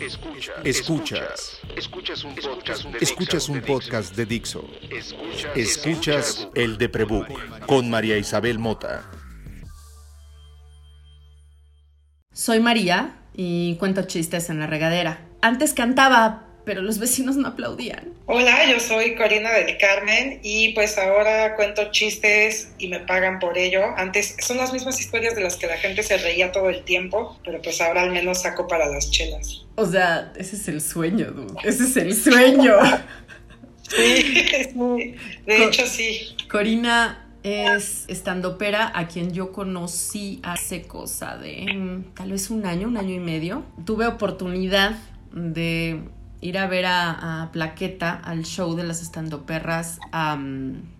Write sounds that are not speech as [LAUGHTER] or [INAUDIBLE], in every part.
Escuchas. Escuchas. Escuchas un podcast de, Escuchas un podcast de Dixo. Escuchas el de Prebook con María Isabel Mota. Soy María y cuento chistes en la regadera. Antes cantaba, pero los vecinos no aplaudían. Hola, yo soy Corina del Carmen y pues ahora cuento chistes y me pagan por ello. Antes son las mismas historias de las que la gente se reía todo el tiempo, pero pues ahora al menos saco para las chelas. O sea, ese es el sueño, dude. Ese es el sueño. [LAUGHS] sí, de hecho sí. Corina es estandopera a quien yo conocí hace cosa de mm, tal vez un año, un año y medio. Tuve oportunidad de ir a ver a, Plaqueta al show de las estandoperras a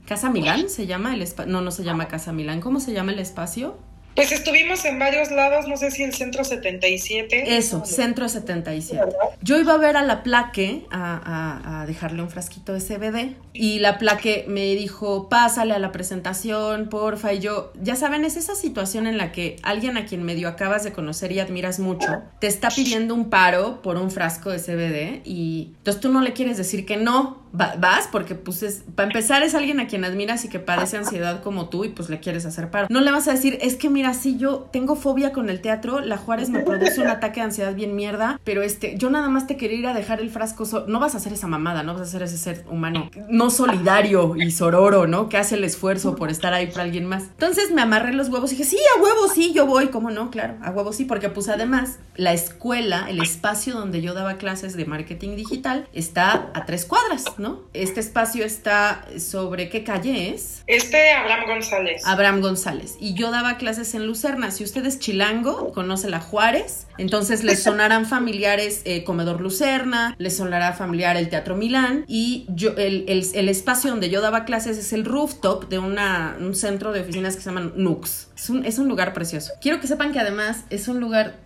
Casa Milán, ¿se llama el espacio? No, no se llama Casa Milán. ¿Cómo se llama el espacio? Pues estuvimos en varios lados, no sé si el Centro 77. Eso, Centro 77. Yo iba a ver a la plaque a, a, dejarle un frasquito de CBD y la plaque me dijo, pásale a la presentación, porfa. Y yo, ya saben, es esa situación en la que alguien a quien medio acabas de conocer y admiras mucho te está pidiendo un paro por un frasco de CBD y entonces tú no le quieres decir que no, vas porque pues es, para empezar es alguien a quien admiras y que padece ansiedad como tú y pues le quieres hacer paro. No le vas a decir, es que mira, si yo tengo fobia con el teatro, la Juárez me produce un ataque de ansiedad bien mierda, pero este, yo nada más te quería ir a dejar el frasco, no vas a hacer esa mamada, no vas a hacer ese ser humano no solidario y sororo, ¿no? Que hace el esfuerzo por estar ahí para alguien más. Entonces me amarré los huevos y dije, sí, a huevos, sí, yo voy, ¿cómo no? Claro, a huevos sí, porque pues además la escuela, el espacio donde yo daba clases de marketing digital está a tres cuadras, ¿no? Este espacio está sobre qué calle es. Este Abraham González. Abraham González. Y yo daba clases en Lucerna. Si usted es chilango, conoce la Juárez, entonces les sonarán [LAUGHS] familiares eh, Comedor Lucerna, les sonará familiar el Teatro Milán. Y yo, el, espacio donde yo daba clases es el rooftop de una, un centro de oficinas que se llaman Nux. Es un, es un lugar precioso. Quiero que sepan que además es un lugar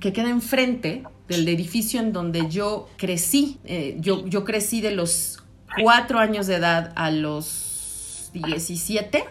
que queda enfrente del edificio en donde yo crecí. Eh, yo, yo crecí de los cuatro años de edad a los 17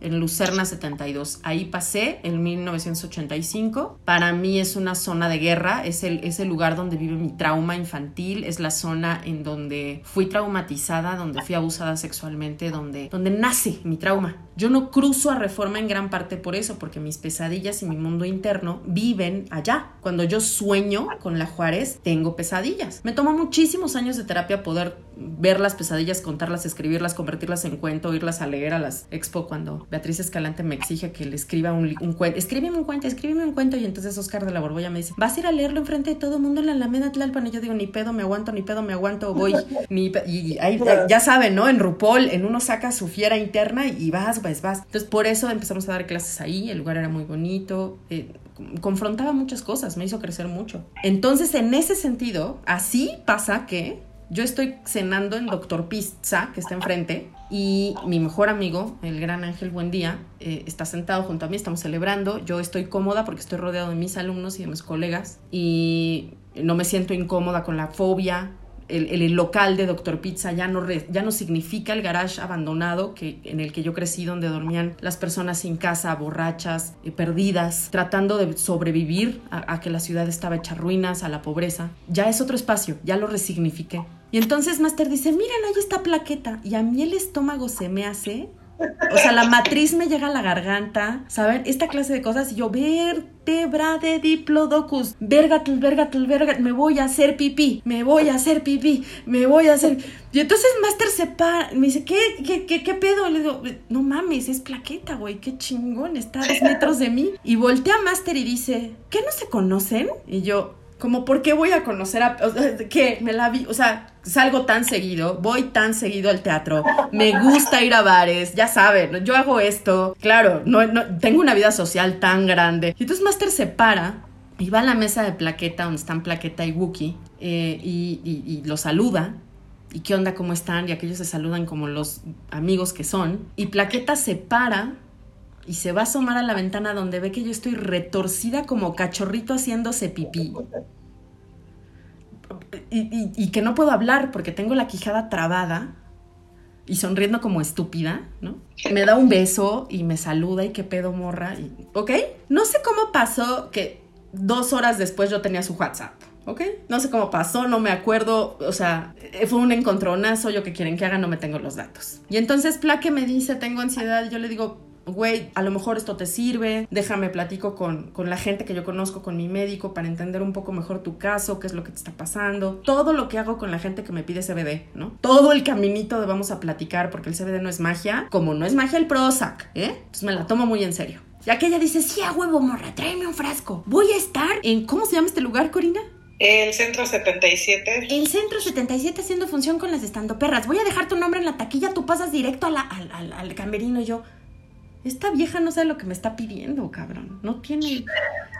en Lucerna 72. Ahí pasé en 1985. Para mí es una zona de guerra, es el, es el lugar donde vive mi trauma infantil, es la zona en donde fui traumatizada, donde fui abusada sexualmente, donde, donde nace mi trauma. Yo no cruzo a reforma en gran parte por eso, porque mis pesadillas y mi mundo interno viven allá. Cuando yo sueño con la Juárez, tengo pesadillas. Me toma muchísimos años de terapia poder ver las pesadillas, contarlas, escribirlas, convertirlas en cuento, irlas a leer a las expo cuando Beatriz Escalante me exige que le escriba un, cuento. Escríbeme un cuento, escríbeme un cuento. Y entonces Oscar de la Borbolla me dice, vas a ir a leerlo enfrente de todo el mundo en la Alameda Tlalpan. Y yo digo, ni pedo, me aguanto, ni pedo, me aguanto, voy. [LAUGHS] Ni y ahí, ya saben, ¿no? En Rupol, en uno saca su fiera interna y vas, vas. Entonces por eso empezamos a dar clases ahí. El lugar era muy bonito. Eh, confrontaba muchas cosas, me hizo crecer mucho. Entonces, en ese sentido, así pasa que yo estoy cenando en Doctor Pizza, que está enfrente, y mi mejor amigo, el gran Ángel Buendía, eh, está sentado junto a mí, estamos celebrando. Yo estoy cómoda porque estoy rodeado de mis alumnos y de mis colegas, y no me siento incómoda con la fobia. El, local de Doctor Pizza ya no, ya no significa el garage abandonado que, en el que yo crecí, donde dormían las personas sin casa, borrachas, eh, perdidas, tratando de sobrevivir a, a que la ciudad estaba hecha ruinas, a la pobreza. Ya es otro espacio, ya lo resignifiqué. Y entonces Master dice, miren, ahí está plaqueta. Y a mí el estómago se me hace... O sea, la matriz me llega a la garganta, ¿saben? Esta clase de cosas. Y yo, vértebra de diplodocus, vergatul, vergatul, vergatul, me voy a hacer pipí, me voy a hacer pipí, me voy a hacer... Y entonces Master se para, me dice, ¿qué, qué, qué, qué pedo? Le digo, no mames, es plaqueta, güey, qué chingón, está a dos [LAUGHS] metros de mí. Y voltea a Master y dice, ¿qué no se conocen? Y yo, como, ¿por qué voy a conocer a... ¿Qué? Me la vi, o sea, salgo tan seguido, voy tan seguido al teatro, me gusta ir a bares, ya saben, yo hago esto, claro, no, tengo una vida social tan grande. Y entonces Master se para y va a la mesa de plaqueta donde están plaqueta y Wookie eh, y, y, lo saluda. ¿Y qué onda? ¿Cómo están? Y aquellos se saludan como los amigos que son. Y plaqueta se para y se va a asomar a la ventana donde ve que yo estoy retorcida como cachorrito haciéndose pipí. Y, que no puedo hablar porque tengo la quijada trabada y sonriendo como estúpida, ¿no? Me da un beso y me saluda y qué pedo morra. Y, ¿Ok? No sé cómo pasó que dos horas después yo tenía su WhatsApp. ¿ok? No sé cómo pasó, no me acuerdo, o sea, fue un encontronazo, yo que quieren que haga, no me tengo los datos. Y entonces Plaque me dice, tengo ansiedad, y yo le digo, güey, a lo mejor esto te sirve, déjame platico con, con, la gente que yo conozco, con mi médico, para entender un poco mejor tu caso, qué es lo que te está pasando, todo lo que hago con la gente que me pide CBD, ¿no? Todo el caminito de vamos a platicar, porque el CBD no es magia, como no es magia el Prozac, ¿eh? Entonces me la tomo muy en serio. Ya que ella dice, sí, a huevo, morra, tráeme un frasco. Voy a estar en, ¿cómo se llama este lugar, Corina? El Centro 77. El Centro 77 haciendo función con las estando perras. Voy a dejar tu nombre en la taquilla, tú pasas directo a la, al, al, al camerino y yo. Esta vieja no sabe lo que me está pidiendo, cabrón. No tiene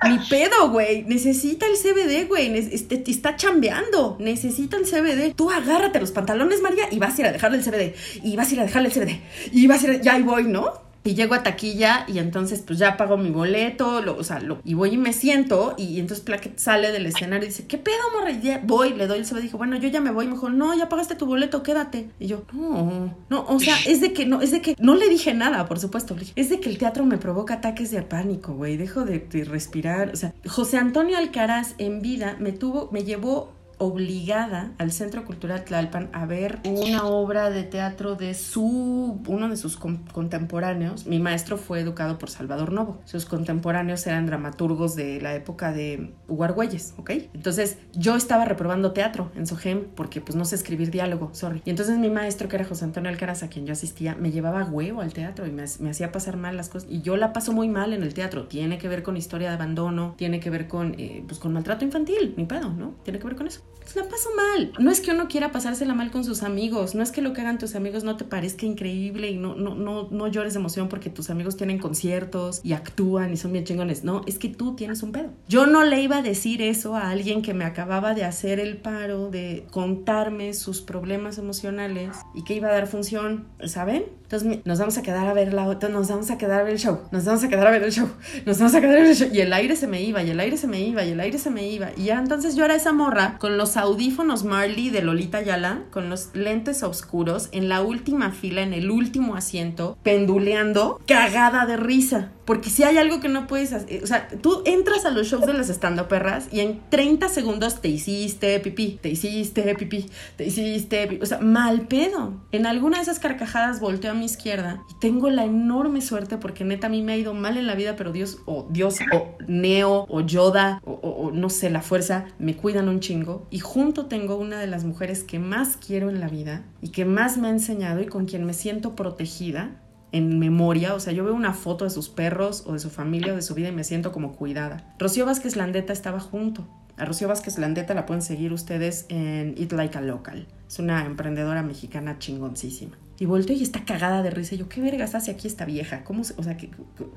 ni pedo, güey. Necesita el CBD, güey. Este, está chambeando. Necesita el CBD. Tú agárrate los pantalones, María, y vas a ir a dejarle el CBD. Y vas a ir a dejarle el CBD. Y vas a ir a... Ya ahí voy, ¿no? Y llego a taquilla y entonces pues ya pago mi boleto, lo, o sea, lo, y voy y me siento y, entonces Plaquet sale del escenario y dice, ¿qué pedo, morra? Y ya voy, le doy el CBD, dijo, bueno, yo ya me voy, me dijo, no, ya pagaste tu boleto, quédate. Y yo, no, no, o sea, es de que, no, es de que, no le dije nada, por supuesto, es de que el teatro me provoca ataques de pánico, güey, dejo de, de respirar, o sea, José Antonio Alcaraz en vida me tuvo, me llevó obligada al Centro Cultural Tlalpan a ver una obra de teatro de su uno de sus contemporáneos. Mi maestro fue educado por Salvador Novo. Sus contemporáneos eran dramaturgos de la época de Huargüeyes, ¿ok? Entonces yo estaba reprobando teatro en Sogem porque pues no sé escribir diálogo, sorry. Y entonces mi maestro, que era José Antonio Alcaraz, a quien yo asistía, me llevaba huevo al teatro y me, me hacía pasar mal las cosas. Y yo la paso muy mal en el teatro. Tiene que ver con historia de abandono, tiene que ver con, eh, pues, con maltrato infantil, ni pedo, ¿no? Tiene que ver con eso. Pues la paso mal. No es que uno quiera pasársela mal con sus amigos, no es que lo que hagan tus amigos no te parezca increíble y no, no, no, no llores de emoción porque tus amigos tienen conciertos y actúan y son bien chingones. No, es que tú tienes un pedo. Yo no le iba a decir eso a alguien que me acababa de hacer el paro de contarme sus problemas emocionales y que iba a dar función, ¿saben? Entonces nos vamos a quedar a ver la otra, nos vamos a quedar a ver el show, nos vamos a quedar a ver el show, nos vamos a quedar a ver el show. Y el aire se me iba, y el aire se me iba, y el aire se me iba. Y ya entonces yo era esa morra con los audífonos Marley de Lolita Yala, con los lentes oscuros, en la última fila, en el último asiento, penduleando, cagada de risa. Porque si hay algo que no puedes hacer, o sea, tú entras a los shows de las estando perras y en 30 segundos te hiciste pipí, te hiciste pipí, te hiciste pipí, o sea, mal pedo. En alguna de esas carcajadas volteo a mi izquierda y tengo la enorme suerte porque neta a mí me ha ido mal en la vida, pero Dios o Dios o Neo o Yoda o, o no sé, la fuerza me cuidan un chingo y junto tengo una de las mujeres que más quiero en la vida y que más me ha enseñado y con quien me siento protegida en memoria, o sea, yo veo una foto de sus perros o de su familia o de su vida y me siento como cuidada. Rocío Vázquez Landeta estaba junto. A Rocío Vázquez Landeta la pueden seguir ustedes en Eat Like a Local. Es una emprendedora mexicana chingoncísima. Y vuelto y está cagada de risa. Y yo, ¿qué vergas hace aquí esta vieja? ¿Cómo? O sea,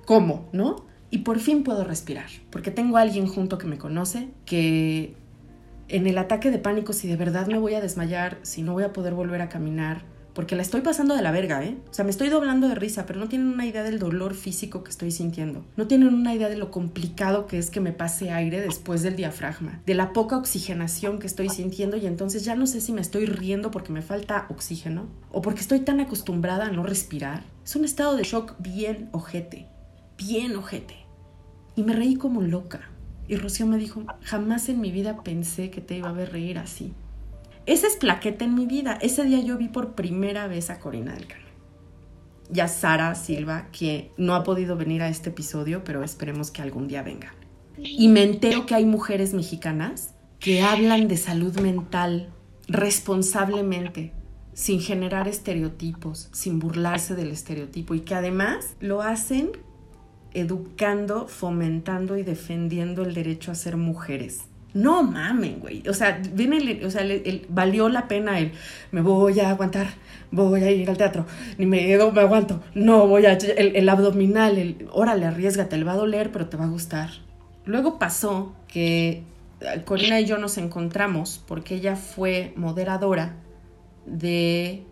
¿cómo? ¿No? Y por fin puedo respirar, porque tengo a alguien junto que me conoce, que en el ataque de pánico, si de verdad me voy a desmayar, si no voy a poder volver a caminar, porque la estoy pasando de la verga, ¿eh? O sea, me estoy doblando de risa, pero no tienen una idea del dolor físico que estoy sintiendo. No tienen una idea de lo complicado que es que me pase aire después del diafragma, de la poca oxigenación que estoy sintiendo y entonces ya no sé si me estoy riendo porque me falta oxígeno o porque estoy tan acostumbrada a no respirar. Es un estado de shock bien ojete, bien ojete. Y me reí como loca. Y Rocío me dijo, jamás en mi vida pensé que te iba a ver reír así. Esa es plaqueta en mi vida. Ese día yo vi por primera vez a Corina del Carmen. Y a Sara Silva, que no ha podido venir a este episodio, pero esperemos que algún día venga. Y me entero que hay mujeres mexicanas que hablan de salud mental responsablemente, sin generar estereotipos, sin burlarse del estereotipo y que además lo hacen educando, fomentando y defendiendo el derecho a ser mujeres. No mamen, güey. O sea, viene el, o sea, valió la pena el me voy a aguantar, voy a ir al teatro, ni me, me aguanto, no voy a. El, el abdominal, el órale, arriesgate, le va a doler, pero te va a gustar. Luego pasó que eh, Corina y yo nos encontramos porque ella fue moderadora de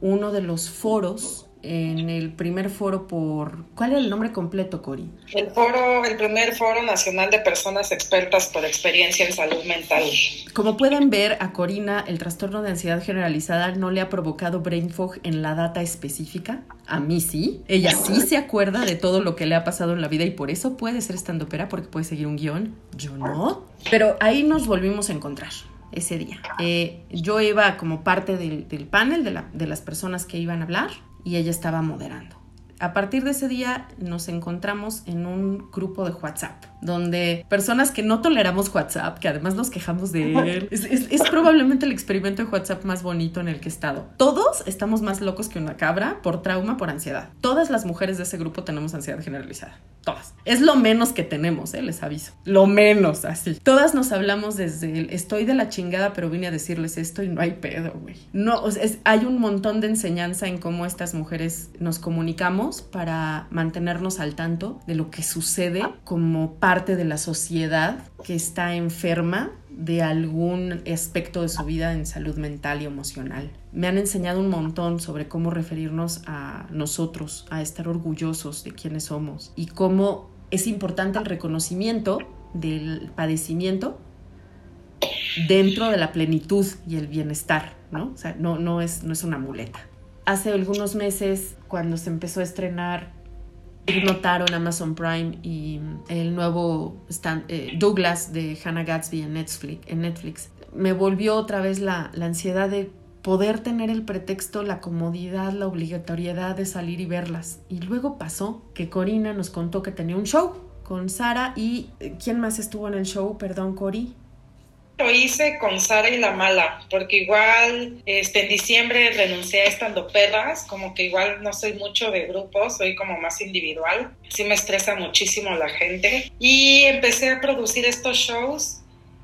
uno de los foros en el primer foro por... ¿Cuál era el nombre completo, Cori? El foro, el primer foro nacional de personas expertas por experiencia en salud mental. Como pueden ver, a Corina el trastorno de ansiedad generalizada no le ha provocado brain fog en la data específica. A mí sí. Ella sí se acuerda de todo lo que le ha pasado en la vida y por eso puede ser estandopera porque puede seguir un guion. Yo no. Pero ahí nos volvimos a encontrar ese día. Eh, yo iba como parte del, del panel de, la, de las personas que iban a hablar y ella estaba moderando. A partir de ese día nos encontramos en un grupo de WhatsApp, donde personas que no toleramos WhatsApp, que además nos quejamos de él, es, es, es, probablemente el experimento de WhatsApp más bonito en el que he estado. Todos estamos más locos que una cabra por trauma, por ansiedad. Todas las mujeres de ese grupo tenemos ansiedad generalizada. Todas. Es lo menos que tenemos, ¿eh? les aviso. Lo menos, así. Todas nos hablamos desde el estoy de la chingada, pero vine a decirles esto y no hay pedo, güey. No, o sea, es, hay un montón de enseñanza en cómo estas mujeres nos comunicamos para mantenernos al tanto de lo que sucede como parte de la sociedad que está enferma de algún aspecto de su vida en salud mental y emocional. Me han enseñado un montón sobre cómo referirnos a nosotros, a estar orgullosos de quienes somos y cómo es importante el reconocimiento del padecimiento dentro de la plenitud y el bienestar, ¿no? O sea, no, no, es, no es una muleta. Hace algunos meses, cuando se empezó a estrenar notaron Amazon Prime y el nuevo stand, eh, Douglas de Hannah Gatsby en Netflix, en Netflix me volvió otra vez la, la, ansiedad de poder tener el pretexto, la comodidad, la obligatoriedad de salir y verlas. Y luego pasó que Corina nos contó que tenía un show con Sara y ¿quién más estuvo en el show? Perdón, Cori. Lo hice con Sara y la mala, porque igual este, en diciembre renuncié a estando perras, como que igual no soy mucho de grupos, soy como más individual, sí me estresa muchísimo la gente. Y empecé a producir estos shows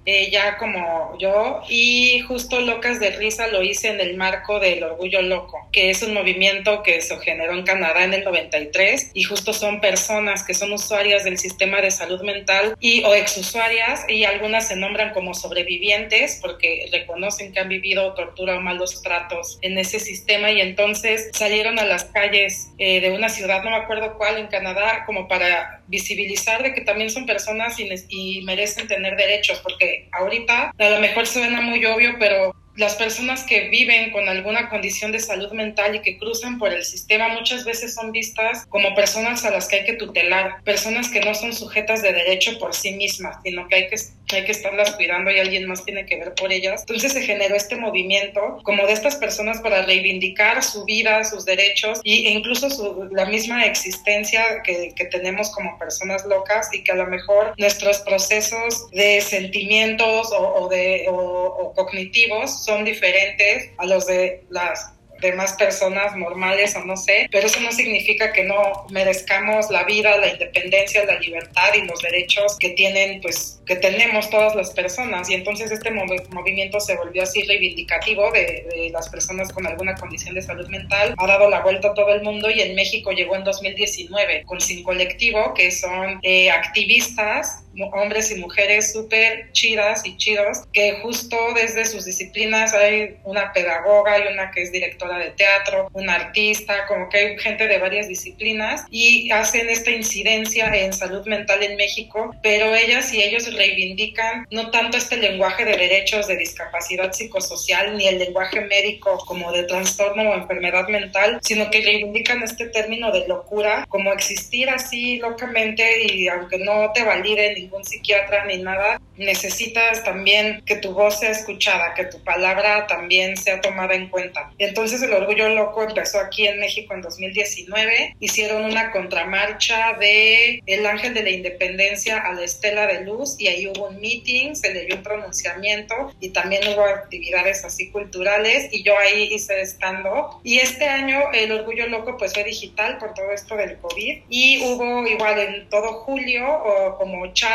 eh, ya como yo y justo Locas de Risa lo hice en el marco del Orgullo Loco, que es un movimiento que se generó en Canadá en el 93 y justo son personas que son usuarias del sistema de salud mental y o exusuarias y algunas se nombran como sobrevivientes porque reconocen que han vivido tortura o malos tratos en ese sistema y entonces salieron a las calles eh, de una ciudad, no me acuerdo cuál, en Canadá, como para visibilizar de que también son personas y, merecen tener derechos porque ahorita a lo mejor suena muy obvio, pero las personas que viven con alguna condición de salud mental y que cruzan por el sistema muchas veces son vistas como personas a las que hay que tutelar, personas que no son sujetas de derecho por sí mismas, sino que hay que, hay que estarlas cuidando y alguien más tiene que ver por ellas. Entonces se generó este movimiento como de estas personas para reivindicar su vida, sus derechos e incluso su, la misma existencia que, que tenemos como personas locas y que a lo mejor nuestros procesos de sentimientos o, o de, o, o cognitivos son diferentes a los de las demás personas normales o no sé, pero eso no significa que no merezcamos la vida, la independencia, la libertad y los derechos que tienen, pues, que tenemos todas las personas. Y entonces este mov movimiento se volvió así reivindicativo de, de, las personas con alguna condición de salud mental, ha dado la vuelta a todo el mundo y en México llegó en 2019 con Sin Colectivo, que son eh, activistas hombres y mujeres súper chidas y chidos, que justo desde sus disciplinas hay una pedagoga y una que es directora de teatro, una artista, como que hay gente de varias disciplinas y hacen esta incidencia en salud mental en México, pero ellas y ellos reivindican no tanto este lenguaje de derechos de discapacidad psicosocial ni el lenguaje médico como de trastorno o enfermedad mental, sino que reivindican este término de locura como existir así locamente y aunque no te validen ningún psiquiatra ni nada, necesitas también que tu voz sea escuchada, que tu palabra también sea tomada en cuenta. Entonces el Orgullo Loco empezó aquí en México en 2019, hicieron una contramarcha de El Ángel de la Independencia a la Estela de Luz y ahí hubo un meeting, se leyó un pronunciamiento y también hubo actividades así culturales y yo ahí hice stand-up. Y este año el Orgullo Loco pues fue digital por todo esto del COVID y hubo igual en todo julio o como charlas,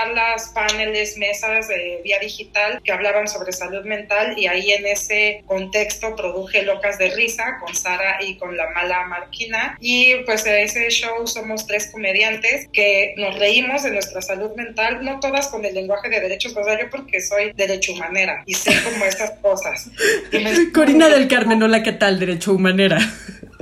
paneles, mesas de vía digital que hablaban sobre salud mental y ahí en ese contexto produje Locas de Risa con Sara y con la mala Marquina y pues de ese show somos tres comediantes que nos reímos de nuestra salud mental, no todas con el lenguaje de derechos, o sea, yo porque soy derecho humanera y sé como esas cosas. [LAUGHS] Corina del Carmen, hola, ¿qué tal? Derecho humanera.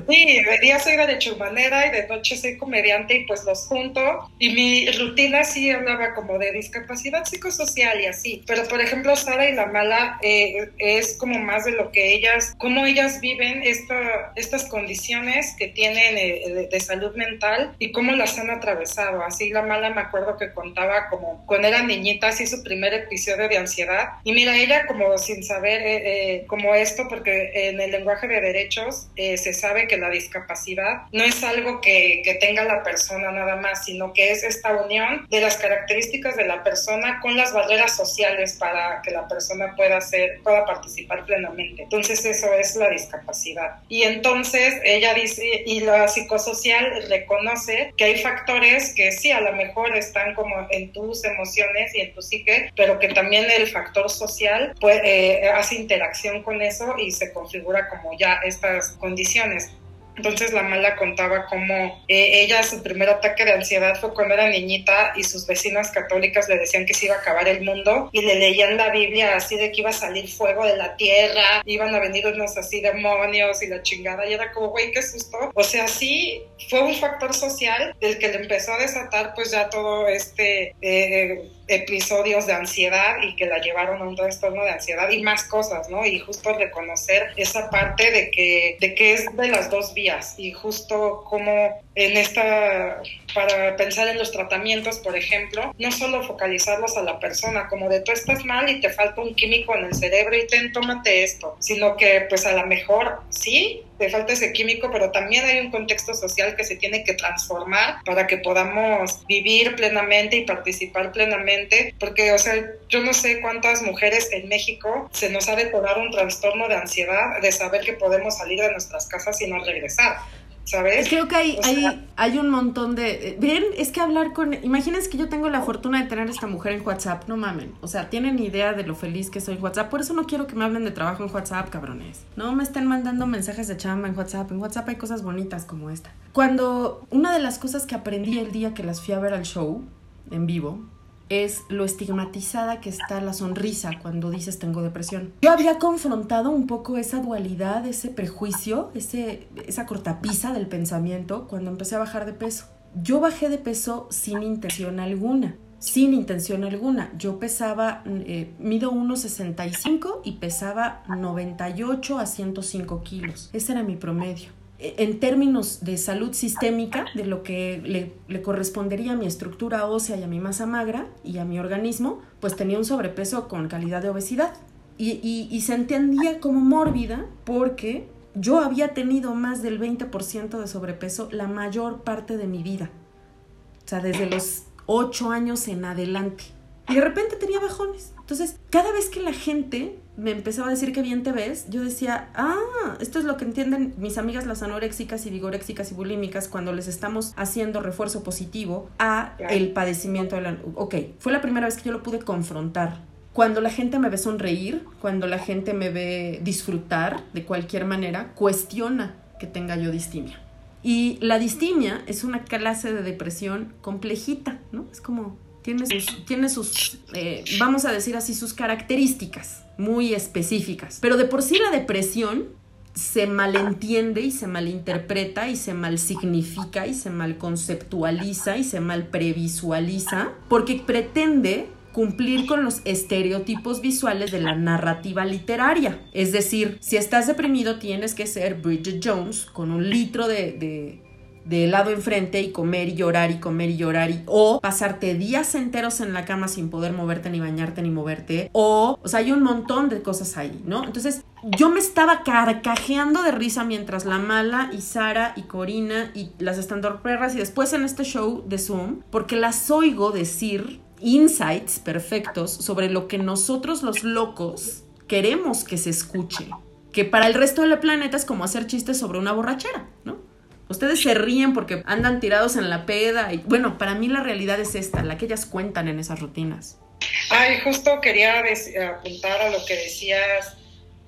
Sí, de día soy de humanera y de noche soy comediante y pues los junto. Y mi rutina sí hablaba como de discapacidad psicosocial y así. Pero por ejemplo, Sara y la mala eh, es como más de lo que ellas, cómo ellas viven esta, estas condiciones que tienen eh, de, salud mental y cómo las han atravesado. Así la mala me acuerdo que contaba como cuando era niñita, así su primer episodio de ansiedad. Y mira, ella como sin saber eh, como esto, porque en el lenguaje de derechos se sabe que la discapacidad no es algo que, que tenga la persona nada más, sino que es esta unión de las características de la persona con las barreras sociales para que la persona pueda ser, pueda participar plenamente. Entonces eso es la discapacidad. Y entonces ella dice, y la psicosocial reconoce que hay factores que sí, a lo mejor están como en tus emociones y en tu psique, pero que también el factor social pues, hace interacción con eso y se configura como ya estas condiciones. Entonces la mala contaba cómo eh, ella, su primer ataque de ansiedad fue cuando era niñita y sus vecinas católicas le decían que se iba a acabar el mundo y le leían la Biblia así de que iba a salir fuego de la tierra, iban a venir unos así demonios y la chingada y era como, güey, qué susto. O sea, sí fue un factor social del que le empezó a desatar pues ya todo este... Eh, episodios de ansiedad y que la llevaron a un trastorno de ansiedad y más cosas, ¿no? Y justo reconocer esa parte de que, de que es de las dos vías y justo como en esta, para pensar en los tratamientos, por ejemplo, no solo focalizarlos a la persona, como de tú estás mal y te falta un químico en el cerebro y ten, tómate esto, sino que pues a lo mejor sí, te falta ese químico, pero también hay un contexto social que se tiene que transformar para que podamos vivir plenamente y participar plenamente, porque, o sea, yo no sé cuántas mujeres en México se nos ha detonado un trastorno de ansiedad de saber que podemos salir de nuestras casas y no regresar. ¿Sabes? Creo que hay, hay, hay un montón de... Bien, es que hablar con... Imagínense que yo tengo la fortuna de tener a esta mujer en WhatsApp, no mamen. O sea, tienen idea de lo feliz que soy en WhatsApp. Por eso no quiero que me hablen de trabajo en WhatsApp, cabrones. No me estén mandando mensajes de chamba en WhatsApp. En WhatsApp hay cosas bonitas como esta. Cuando una de las cosas que aprendí el día que las fui a ver al show en vivo es lo estigmatizada que está la sonrisa cuando dices tengo depresión. Yo había confrontado un poco esa dualidad, ese prejuicio, ese, esa cortapisa del pensamiento cuando empecé a bajar de peso. Yo bajé de peso sin intención alguna, sin intención alguna. Yo pesaba, eh, mido 1,65 y pesaba 98 a 105 kilos. Ese era mi promedio en términos de salud sistémica, de lo que le, correspondería a mi estructura ósea y a mi masa magra y a mi organismo, pues tenía un sobrepeso con calidad de obesidad. Y, se entendía como mórbida porque yo había tenido más del 20% de sobrepeso la mayor parte de mi vida. O sea, desde los 8 años en adelante. Y de repente tenía bajones. Entonces, cada vez que la gente me empezaba a decir que bien te ves, yo decía, ah, esto es lo que entienden mis amigas las anoréxicas y vigoréxicas y bulímicas cuando les estamos haciendo refuerzo positivo a el padecimiento de la... Ok, fue la primera vez que yo lo pude confrontar. Cuando la gente me ve sonreír, cuando la gente me ve disfrutar de cualquier manera, cuestiona que tenga yo distimia. Y la distimia es una clase de depresión complejita, ¿no? Es como tiene sus, tiene sus eh, vamos a decir así, sus características muy específicas. Pero de por sí la depresión se malentiende y se malinterpreta y se mal significa y se mal conceptualiza y se mal previsualiza porque pretende cumplir con los estereotipos visuales de la narrativa literaria. Es decir, si estás deprimido tienes que ser Bridget Jones con un litro de de lado enfrente y comer y llorar y comer y llorar y o pasarte días enteros en la cama sin poder moverte ni bañarte ni moverte o o sea hay un montón de cosas ahí no entonces yo me estaba carcajeando de risa mientras la mala y Sara y Corina y las perras y después en este show de Zoom porque las oigo decir insights perfectos sobre lo que nosotros los locos queremos que se escuche que para el resto del planeta es como hacer chistes sobre una borrachera, ¿no? Ustedes se ríen porque andan tirados en la peda y bueno, para mí la realidad es esta, la que ellas cuentan en esas rutinas. Ay, justo quería apuntar a lo que decías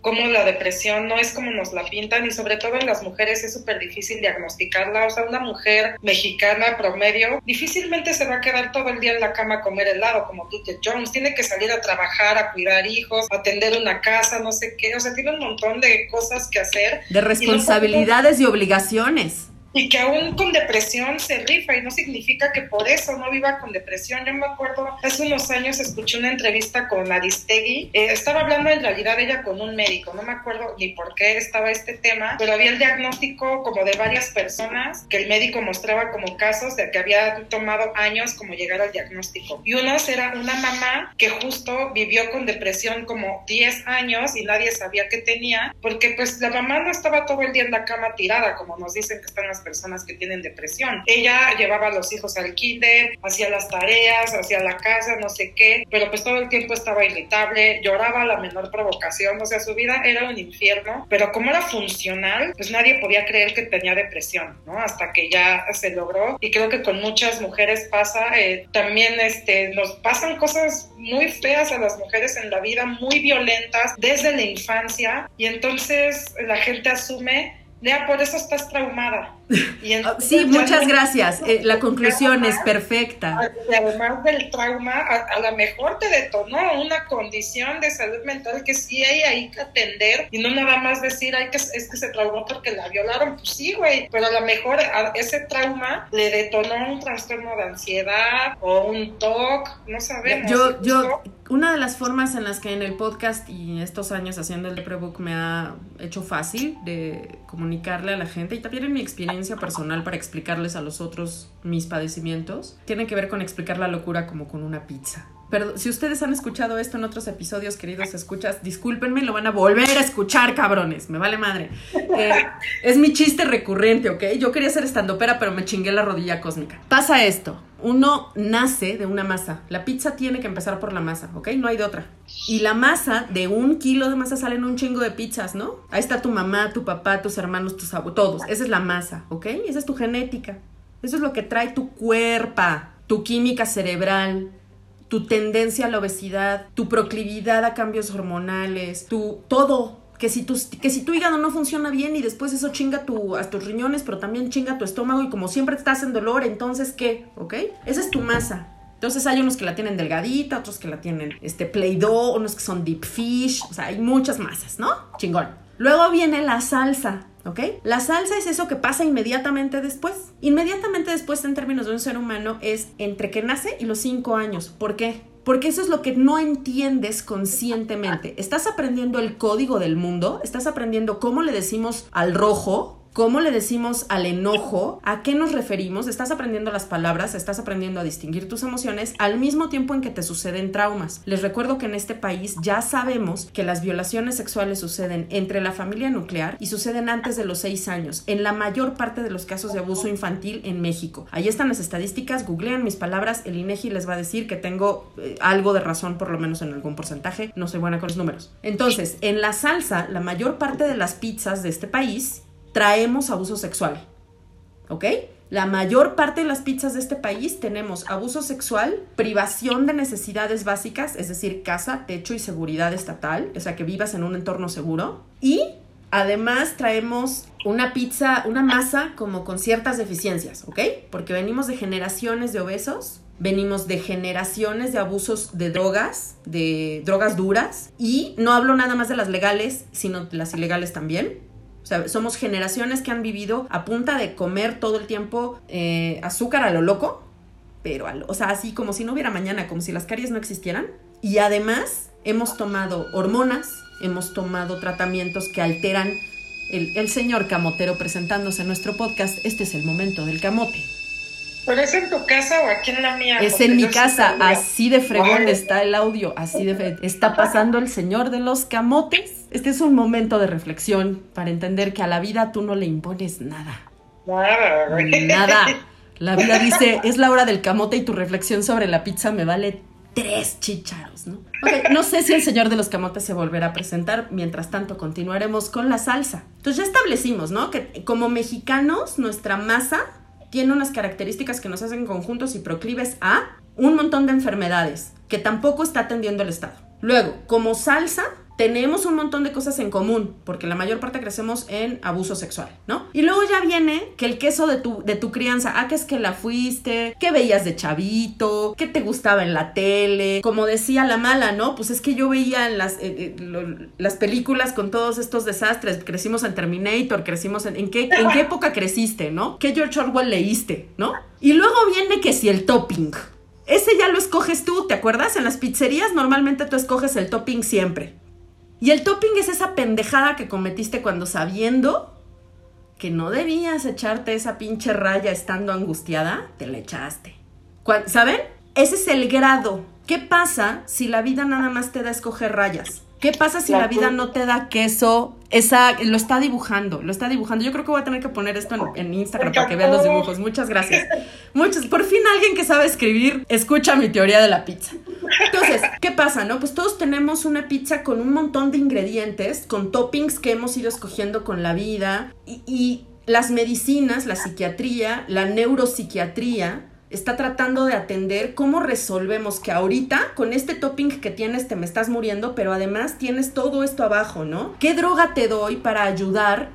cómo la depresión no es como nos la pintan y sobre todo en las mujeres es súper difícil diagnosticarla. O sea, una mujer mexicana promedio difícilmente se va a quedar todo el día en la cama a comer helado como Bridget Jones. Tiene que salir a trabajar, a cuidar hijos, a atender una casa, no sé qué. O sea, tiene un montón de cosas que hacer. De responsabilidades y obligaciones y que aún con depresión se rifa y no significa que por eso no viva con depresión. Yo me acuerdo, hace unos años escuché una entrevista con Aristegui, eh, estaba hablando en realidad ella con un médico, no me acuerdo ni por qué estaba este tema, pero había el diagnóstico como de varias personas que el médico mostraba como casos de que había tomado años como llegar al diagnóstico. Y uno era una mamá que justo vivió con depresión como 10 años y nadie sabía que tenía, porque pues la mamá no estaba todo el día en la cama tirada, como nos dicen que están las personas que tienen depresión. Ella llevaba a los hijos al kinder, hacía las tareas, hacía la casa, no sé qué, pero pues todo el tiempo estaba irritable, lloraba a la menor provocación, o sea, su vida era un infierno, pero como era funcional, pues nadie podía creer que tenía depresión, ¿no? Hasta que ya se logró y creo que con muchas mujeres pasa, eh, también este, nos pasan cosas muy feas a las mujeres en la vida, muy violentas desde la infancia y entonces la gente asume Lea, por eso estás traumada. Ah, sí, muchas gracias. Eh, la conclusión es perfecta. Y además del trauma, a, lo mejor te detonó una condición de salud mental que sí hay ahí que atender y no nada más decir, ay, que es que se traumó porque la violaron. Pues sí, güey, pero a lo mejor ese trauma le detonó un trastorno de ansiedad o un TOC, no sabemos. Yo, yo, una de las formas en las que en el podcast y estos años haciendo el Deprebook me ha hecho fácil de comunicarle a la gente y también en mi experiencia personal para explicarles a los otros mis padecimientos, tiene que ver con explicar la locura como con una pizza. Pero si ustedes han escuchado esto en otros episodios, queridos escuchas, discúlpenme, lo van a volver a escuchar, cabrones. Me vale madre. Eh, es mi chiste recurrente, ¿ok? Yo quería ser estandopera, pero me chingué la rodilla cósmica. Pasa esto. Uno nace de una masa. La pizza tiene que empezar por la masa, ¿ok? No hay de otra. Y la masa, de un kilo de masa salen un chingo de pizzas, ¿no? Ahí está tu mamá, tu papá, tus hermanos, tus abuelos, todos. Esa es la masa, ¿ok? Esa es tu genética. Eso es lo que trae tu cuerpo, tu química cerebral, tu tendencia a la obesidad, tu proclividad a cambios hormonales, tu todo. Que si, tu, que si tu hígado no funciona bien y después eso chinga tu, a tus riñones, pero también chinga tu estómago y como siempre estás en dolor, entonces ¿qué? ¿Ok? Esa es tu masa. Entonces hay unos que la tienen delgadita, otros que la tienen este play-doh, unos que son deep fish, o sea, hay muchas masas, ¿no? Chingón. Luego viene la salsa. ¿Ok? La salsa es eso que pasa inmediatamente después. Inmediatamente después, en términos de un ser humano, es entre que nace y los cinco años. ¿Por qué? Porque eso es lo que no entiendes conscientemente. Estás aprendiendo el código del mundo, estás aprendiendo cómo le decimos al rojo, ¿Cómo le decimos al enojo? ¿A qué nos referimos? Estás aprendiendo las palabras, estás aprendiendo a distinguir tus emociones al mismo tiempo en que te suceden traumas. Les recuerdo que en este país ya sabemos que las violaciones sexuales suceden entre la familia nuclear y suceden antes de los seis años, en la mayor parte de los casos de abuso infantil en México. Ahí están las estadísticas, googlean mis palabras, el INEGI les va a decir que tengo eh, algo de razón, por lo menos en algún porcentaje, no soy buena con los números. Entonces, en la salsa, la mayor parte de las pizzas de este país traemos abuso sexual. ¿Ok? La mayor parte de las pizzas de este país tenemos abuso sexual, privación de necesidades básicas, es decir, casa, techo y seguridad estatal, o sea, que vivas en un entorno seguro. Y además traemos una pizza, una masa como con ciertas deficiencias, ¿ok? Porque venimos de generaciones de obesos, venimos de generaciones de abusos de drogas, de drogas duras, y no hablo nada más de las legales, sino de las ilegales también. O sea, somos generaciones que han vivido a punta de comer todo el tiempo eh, azúcar a lo loco, pero, o sea, así como si no hubiera mañana, como si las caries no existieran. Y además hemos tomado hormonas, hemos tomado tratamientos que alteran el, el señor camotero presentándose en nuestro podcast. Este es el momento del camote. ¿Pero es en tu casa o aquí en la mía? Es en mi casa, así de fregón está el audio, así de está pasando el señor de los camotes. Este es un momento de reflexión para entender que a la vida tú no le impones nada. Nada, Nada. [LAUGHS] La vida dice, es la hora del camote y tu reflexión sobre la pizza me vale tres chicharos, ¿no? no sé si el señor de los camotes se volverá a presentar. Mientras tanto, continuaremos con la salsa. Entonces ya establecimos, ¿no? Que como mexicanos, nuestra masa tiene unas características que nos hacen conjuntos y proclives a un montón de enfermedades que tampoco está atendiendo el Estado. Luego, como salsa, tenemos un montón de cosas en común, porque la mayor parte crecemos en abuso sexual, ¿no? Y luego ya viene que el queso de tu, de tu crianza, ah, que es que la fuiste, que veías de chavito, que te gustaba en la tele, como decía la mala, ¿no? Pues es que yo veía en las, eh, eh, las películas con todos estos desastres, crecimos en Terminator, crecimos en... ¿En qué, en qué época creciste, ¿no? ¿Qué George Orwell leíste, ¿no? Y luego viene que si el topping. Ese ya lo escoges tú, ¿te acuerdas? En las pizzerías normalmente tú escoges el topping siempre. Y el topping es esa pendejada que cometiste cuando sabiendo que no debías echarte esa pinche raya estando angustiada, te la echaste. ¿Saben? Ese es el grado. ¿Qué pasa si la vida nada más te da escoger rayas? ¿Qué pasa si la, vida no te da queso? Esa, lo está dibujando, lo está dibujando. Yo creo que voy a tener que poner esto en, Instagram para que vean los dibujos. Muchas gracias. Muchos, por fin alguien que sabe escribir escucha mi teoría de la pizza. Entonces, ¿qué pasa, no? Pues todos tenemos una pizza con un montón de ingredientes, con toppings que hemos ido escogiendo con la vida y, y las medicinas, la psiquiatría, la neuropsiquiatría está tratando de atender cómo resolvemos que ahorita con este topping que tienes te me estás muriendo, pero además tienes todo esto abajo, ¿no? ¿Qué droga te doy para ayudar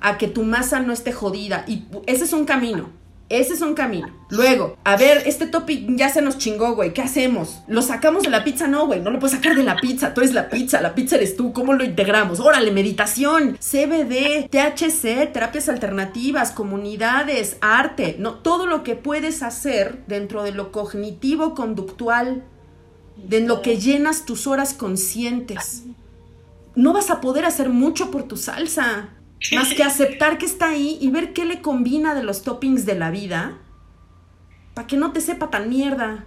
a que tu masa no esté jodida? Y ese es un camino. Ese es un camino. Luego, a ver, este topping ya se nos chingó, güey. ¿Qué hacemos? ¿Lo sacamos de la pizza? No, güey. No lo puedes sacar de la pizza. Tú eres la pizza. La pizza eres tú. ¿Cómo lo integramos? Órale, meditación, CBD, THC, terapias alternativas, comunidades, arte. No, todo lo que puedes hacer dentro de lo cognitivo conductual, de lo que llenas tus horas conscientes. No vas a poder hacer mucho por tu salsa. Más que [LAUGHS] aceptar que está ahí y ver qué le combina de los toppings de la vida para que no te sepa tan mierda.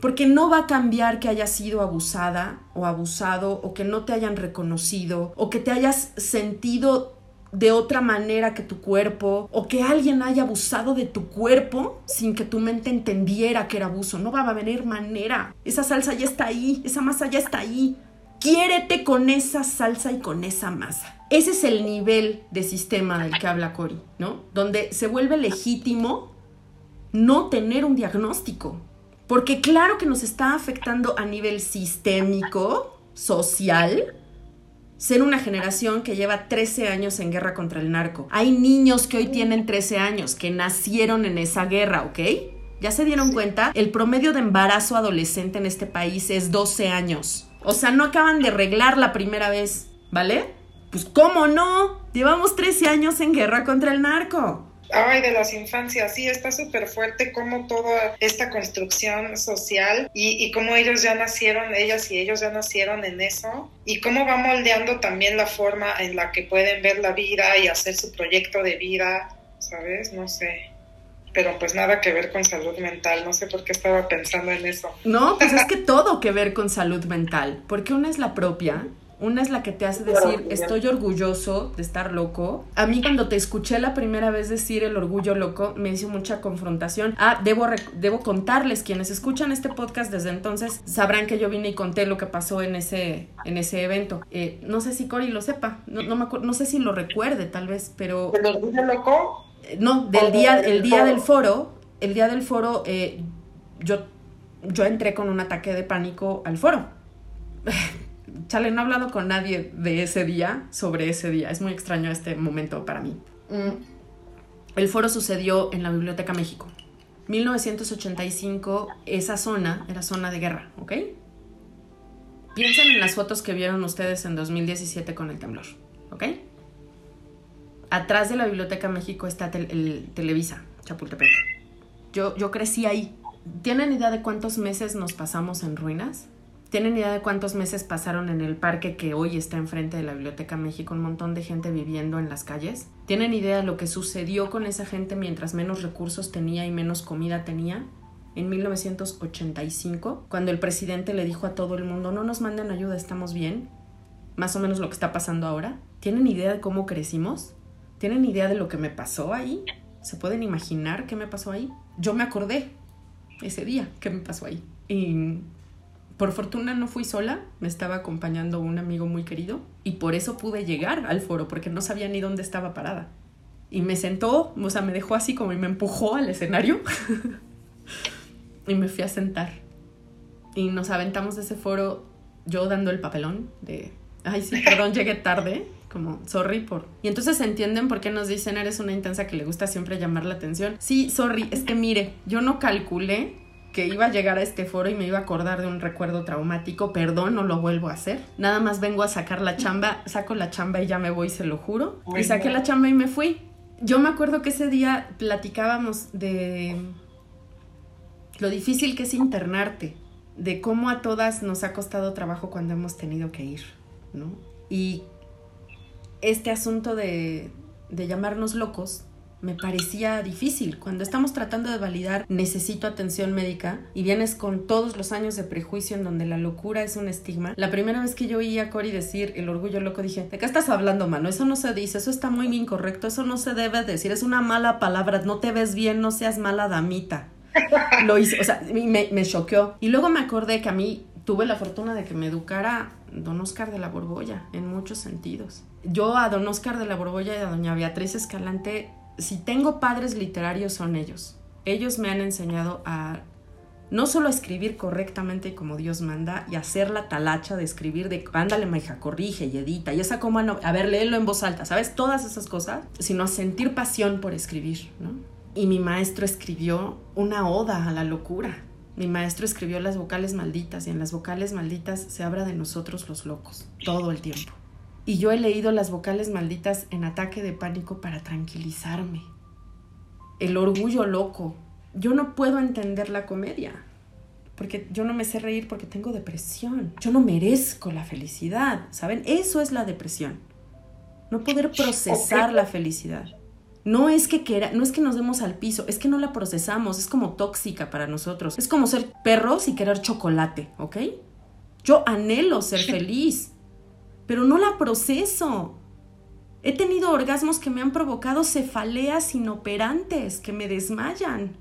Porque no va a cambiar que hayas sido abusada o abusado o que no te hayan reconocido o que te hayas sentido de otra manera que tu cuerpo o que alguien haya abusado de tu cuerpo sin que tu mente entendiera que era abuso. No va a venir manera. Esa salsa ya está ahí, esa masa ya está ahí. Quiérete con esa salsa y con esa masa. Ese es el nivel de sistema del que habla Cori, ¿no? Donde se vuelve legítimo no tener un diagnóstico. Porque claro que nos está afectando a nivel sistémico, social, ser una generación que lleva 13 años en guerra contra el narco. Hay niños que hoy tienen 13 años, que nacieron en esa guerra, ¿ok? ¿Ya se dieron cuenta? El promedio de embarazo adolescente en este país es 12 años. O sea, no acaban de arreglar la primera vez, ¿vale? Pues cómo no, llevamos 13 años en guerra contra el narco. Ay, de las infancias, sí, está súper fuerte como toda esta construcción social y, y cómo ellos ya nacieron, ellas y ellos ya nacieron en eso y cómo va moldeando también la forma en la que pueden ver la vida y hacer su proyecto de vida, ¿sabes? No sé. Pero pues nada que ver con salud mental, no sé por qué estaba pensando en eso. No, pues es que todo que ver con salud mental, porque una es la propia una es la que te hace decir, estoy orgulloso de estar loco. A mí cuando te escuché la primera vez decir el orgullo loco, me hizo mucha confrontación. Ah, debo, debo contarles, quienes escuchan este podcast desde entonces sabrán que yo vine y conté lo que pasó en ese, en ese evento. Eh, no sé si Cory lo sepa, no, no, me no sé si lo recuerde tal vez, pero... ¿El orgullo loco? Eh, no, del día, el día del foro, el día del foro, eh, yo, yo entré con un ataque de pánico al foro [LAUGHS] chale, no he hablado con nadie de ese día, sobre ese día. Es muy extraño este momento para mí. Mm. El foro sucedió en la Biblioteca México. 1985, esa zona era zona de guerra, ¿ok? Piensen en las fotos que vieron ustedes en 2017 con el temblor, ¿ok? Atrás de la Biblioteca México está el Televisa, Chapultepec. Yo, yo crecí ahí. ¿Tienen idea de cuántos meses nos pasamos en ruinas? ¿Tienen idea de cuántos meses pasaron en el parque que hoy está enfrente de la Biblioteca México? Un montón de gente viviendo en las calles. ¿Tienen idea de lo que sucedió con esa gente mientras menos recursos tenía y menos comida tenía? En 1985, cuando el presidente le dijo a todo el mundo, no nos manden ayuda, estamos bien. Más o menos lo que está pasando ahora. ¿Tienen idea de cómo crecimos? ¿Tienen idea de lo que me pasó ahí? ¿Se pueden imaginar qué me pasó ahí? Yo me acordé ese día qué me pasó ahí. Y por fortuna no fui sola, me estaba acompañando un amigo muy querido y por eso pude llegar al foro, porque no sabía ni dónde estaba parada. Y me sentó, o sea, me dejó así como y me empujó al escenario [LAUGHS] y me fui a sentar. Y nos aventamos de ese foro yo dando el papelón de, ay, sí, perdón, llegué tarde, como, sorry por... Y entonces entienden por qué nos dicen, eres una intensa que le gusta siempre llamar la atención. Sí, sorry, es que mire, yo no calculé que iba a llegar a este foro y me iba a acordar de un recuerdo traumático, perdón, no lo vuelvo a hacer. Nada más vengo a sacar la chamba, saco la chamba y ya me voy, se lo juro. Y saqué la chamba y me fui. Yo me acuerdo que ese día platicábamos de lo difícil que es internarte, de cómo a todas nos ha costado trabajo cuando hemos tenido que ir, ¿no? Y este asunto de, de llamarnos locos me parecía difícil. Cuando estamos tratando de validar necesito atención médica y vienes con todos los años de prejuicio en donde la locura es un estigma, la primera vez que yo oí a Cory decir el orgullo loco dije, ¿de qué estás hablando, mano? Eso no se dice, eso está muy incorrecto, eso no se debe decir, es una mala palabra, no te ves bien, no seas mala damita. [LAUGHS] Lo hice, o sea, me, me choqueó. Y luego me acordé que a mí tuve la fortuna de que me educara don Oscar de la Borbolla en muchos sentidos. Yo a don Oscar de la Borbolla y a doña Beatriz Escalante si tengo padres literarios son ellos. Ellos me han enseñado a no solo a escribir correctamente como Dios manda y hacer la talacha de escribir de ándale, maija, corrige y edita y esa como a ver, léelo en voz alta, ¿sabes? Todas esas cosas, sino a sentir pasión por escribir, ¿no? Y mi maestro escribió una oda a la locura. Mi maestro escribió las vocales malditas y en las vocales malditas se habla de nosotros los locos, todo el tiempo. Y yo he leído las vocales malditas en ataque de pánico para tranquilizarme. El orgullo loco. Yo no puedo entender la comedia. Porque yo no me sé reír porque tengo depresión. Yo no merezco la felicidad. ¿Saben? Eso es la depresión. No poder procesar la felicidad. No es que quiera, no es que nos demos al piso, es que no la procesamos, es como tóxica para nosotros. Es como ser perros y querer chocolate, ¿ok? Yo anhelo ser feliz, pero no la proceso. He tenido orgasmos que me han provocado cefaleas inoperantes que me desmayan.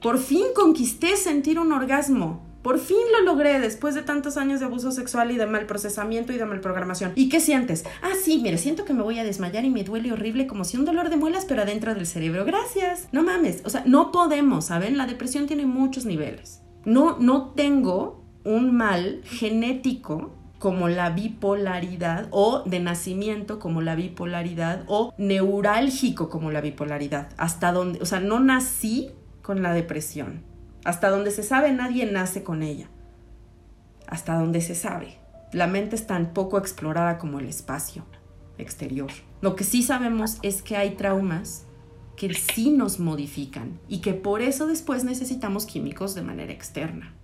Por fin conquisté sentir un orgasmo. Por fin lo logré después de tantos años de abuso sexual y de mal procesamiento y de mal programación. ¿Y qué sientes? Ah, sí, mire, siento que me voy a desmayar y me duele horrible como si un dolor de muelas, pero adentro del cerebro. Gracias. No mames. O sea, no podemos, ¿saben? La depresión tiene muchos niveles. No, no tengo un mal genético como la bipolaridad o de nacimiento como la bipolaridad o neurálgico como la bipolaridad. Hasta donde, o sea, no nací con la depresión. Hasta donde se sabe, nadie nace con ella. Hasta donde se sabe. La mente es tan poco explorada como el espacio exterior. Lo que sí sabemos es que hay traumas que sí nos modifican y que por eso después necesitamos químicos de manera externa.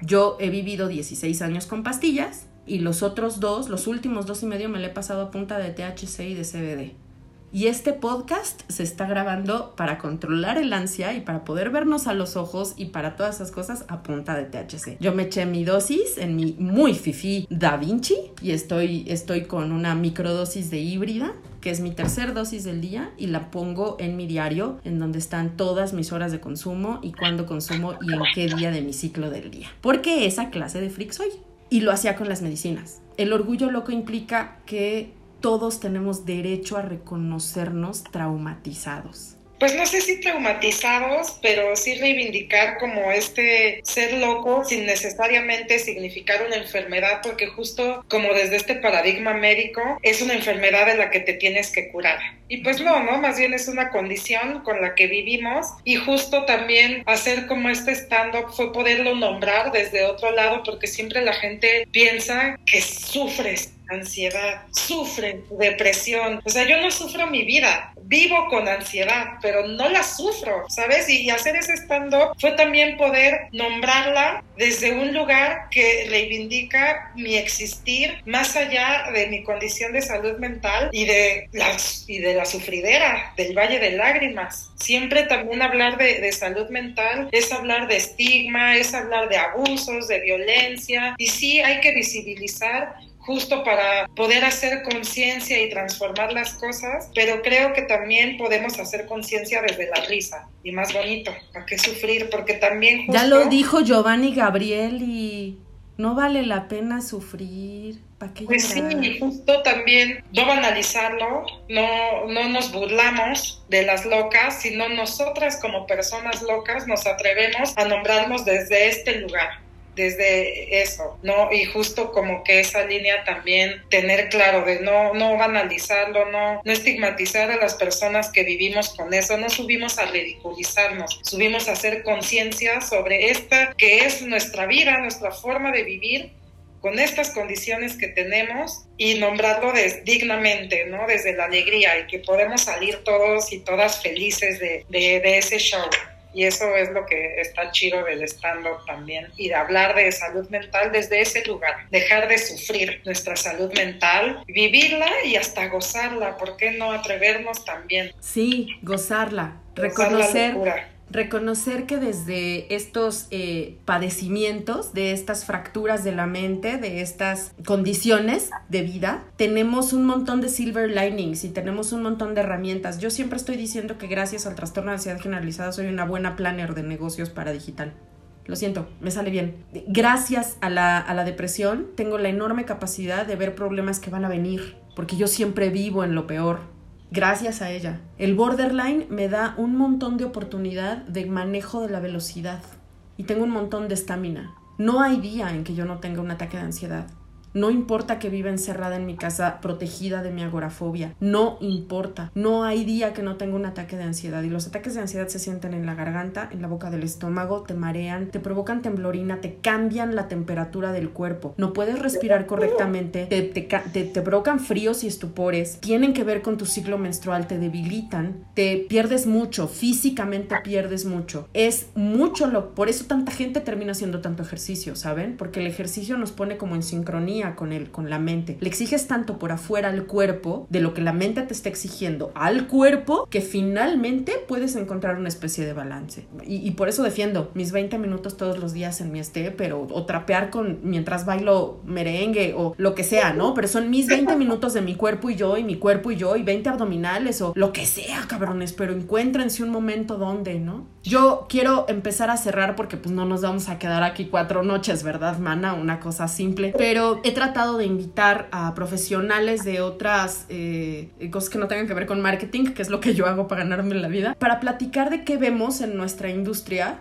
Yo he vivido 16 años con pastillas y los otros dos, los últimos dos y medio, me le he pasado a punta de THC y de CBD. Y este podcast se está grabando para controlar el ansia y para poder vernos a los ojos y para todas esas cosas a punta de THC. Yo me eché mi dosis en mi muy fifi Da Vinci y estoy, estoy con una microdosis de híbrida que es mi tercer dosis del día y la pongo en mi diario en donde están todas mis horas de consumo y cuándo consumo y en qué día de mi ciclo del día. Porque esa clase de freak soy. Y lo hacía con las medicinas. El orgullo loco implica que todos tenemos derecho a reconocernos traumatizados pues no sé si traumatizados, pero sí reivindicar como este ser loco sin necesariamente significar una enfermedad, porque justo como desde este paradigma médico es una enfermedad de la que te tienes que curar. Y pues no, ¿no? Más bien es una condición con la que vivimos y justo también hacer como este stand-up fue poderlo nombrar desde otro lado, porque siempre la gente piensa que sufres ansiedad, sufren depresión. O sea, yo no sufro mi vida, vivo con ansiedad, pero no la sufro, ¿sabes? Y, hacer ese stand-up fue también poder nombrarla desde un lugar que reivindica mi existir más allá de mi condición de salud mental y de, las, y de la sufridera del Valle de Lágrimas. Siempre también hablar de, de salud mental es hablar de estigma, es hablar de abusos, de violencia y sí hay que visibilizar justo para poder hacer conciencia y transformar las cosas, pero creo que también podemos hacer conciencia desde la risa y más bonito, ¿para qué sufrir? Porque también... Ya lo dijo Giovanni Gabriel y no vale la pena sufrir. ¿Para qué pues sí, justo también no banalizarlo, no, no nos burlamos de las locas, sino nosotras como personas locas nos atrevemos a nombrarnos desde este lugar desde eso, ¿no? Y justo como que esa línea también tener claro de no, no banalizarlo, no, no estigmatizar a las personas que vivimos con eso, no subimos a ridiculizarnos, subimos a hacer conciencia sobre esta que es nuestra vida, nuestra forma de vivir con estas condiciones que tenemos y nombrarlo dignamente, ¿no? Desde la alegría y que podemos salir todos y todas felices de, de, ese show. Y eso es lo que está chido del stand-up también. Y de hablar de salud mental desde ese lugar. Dejar de sufrir nuestra salud mental, vivirla y hasta gozarla. ¿Por qué no atrevernos también? Sí, gozarla. reconocer reconocer que desde estos eh, padecimientos, de estas fracturas de la mente, de estas condiciones de vida, tenemos un montón de silver linings y tenemos un montón de herramientas. Yo siempre estoy diciendo que gracias al trastorno de ansiedad generalizada soy una buena planner de negocios para digital. Lo siento, me sale bien. Gracias a la, a la depresión tengo la enorme capacidad de ver problemas que van a venir, porque yo siempre vivo en lo peor gracias a ella. El borderline me da un montón de oportunidad de manejo de la velocidad y tengo un montón de estamina. No hay día en que yo no tenga un ataque de ansiedad. No importa que viva encerrada en mi casa protegida de mi agorafobia. No importa. No hay día que no tenga un ataque de ansiedad. Y los ataques de ansiedad se sienten en la garganta, en la boca del estómago, te marean, te provocan temblorina, te cambian la temperatura del cuerpo. No puedes respirar correctamente, te, te, provocan fríos y estupores. Tienen que ver con tu ciclo menstrual, te debilitan, te pierdes mucho, físicamente pierdes mucho. Es mucho lo... Por eso tanta gente termina haciendo tanto ejercicio, ¿saben? Porque el ejercicio nos pone como en sincronía con, el, con la mente. Le exiges tanto por afuera al cuerpo de lo que la mente te está exigiendo al cuerpo que finalmente puedes encontrar una especie de balance. Y, por eso defiendo mis 20 minutos todos los días en mi esté, pero o trapear con mientras bailo merengue o lo que sea, ¿no? Pero son mis 20 minutos de mi cuerpo y yo y mi cuerpo y yo y 20 abdominales o lo que sea, cabrones, pero encuéntrense un momento donde, ¿no? Yo quiero empezar a cerrar porque pues no nos vamos a quedar aquí cuatro noches, ¿verdad, mana? Una cosa simple, pero he tratado de invitar a profesionales de otras eh, cosas que no tengan que ver con marketing, que es lo que yo hago para ganarme la vida, para platicar de qué vemos en nuestra industria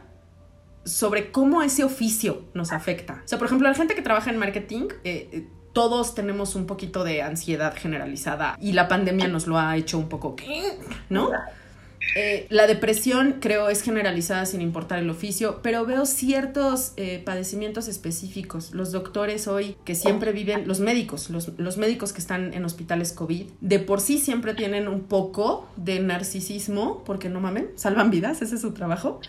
sobre cómo ese oficio nos afecta. O sea, por ejemplo, la gente que trabaja en marketing, eh, eh, todos tenemos un poquito de ansiedad generalizada y la pandemia nos lo ha hecho un poco, ¿no? Eh, la depresión creo es generalizada sin importar el oficio, pero veo ciertos eh, padecimientos específicos. Los doctores hoy que siempre viven, los médicos, los, médicos que están en hospitales COVID, de por sí siempre tienen un poco de narcisismo, porque no mamen, salvan vidas, ese es su trabajo.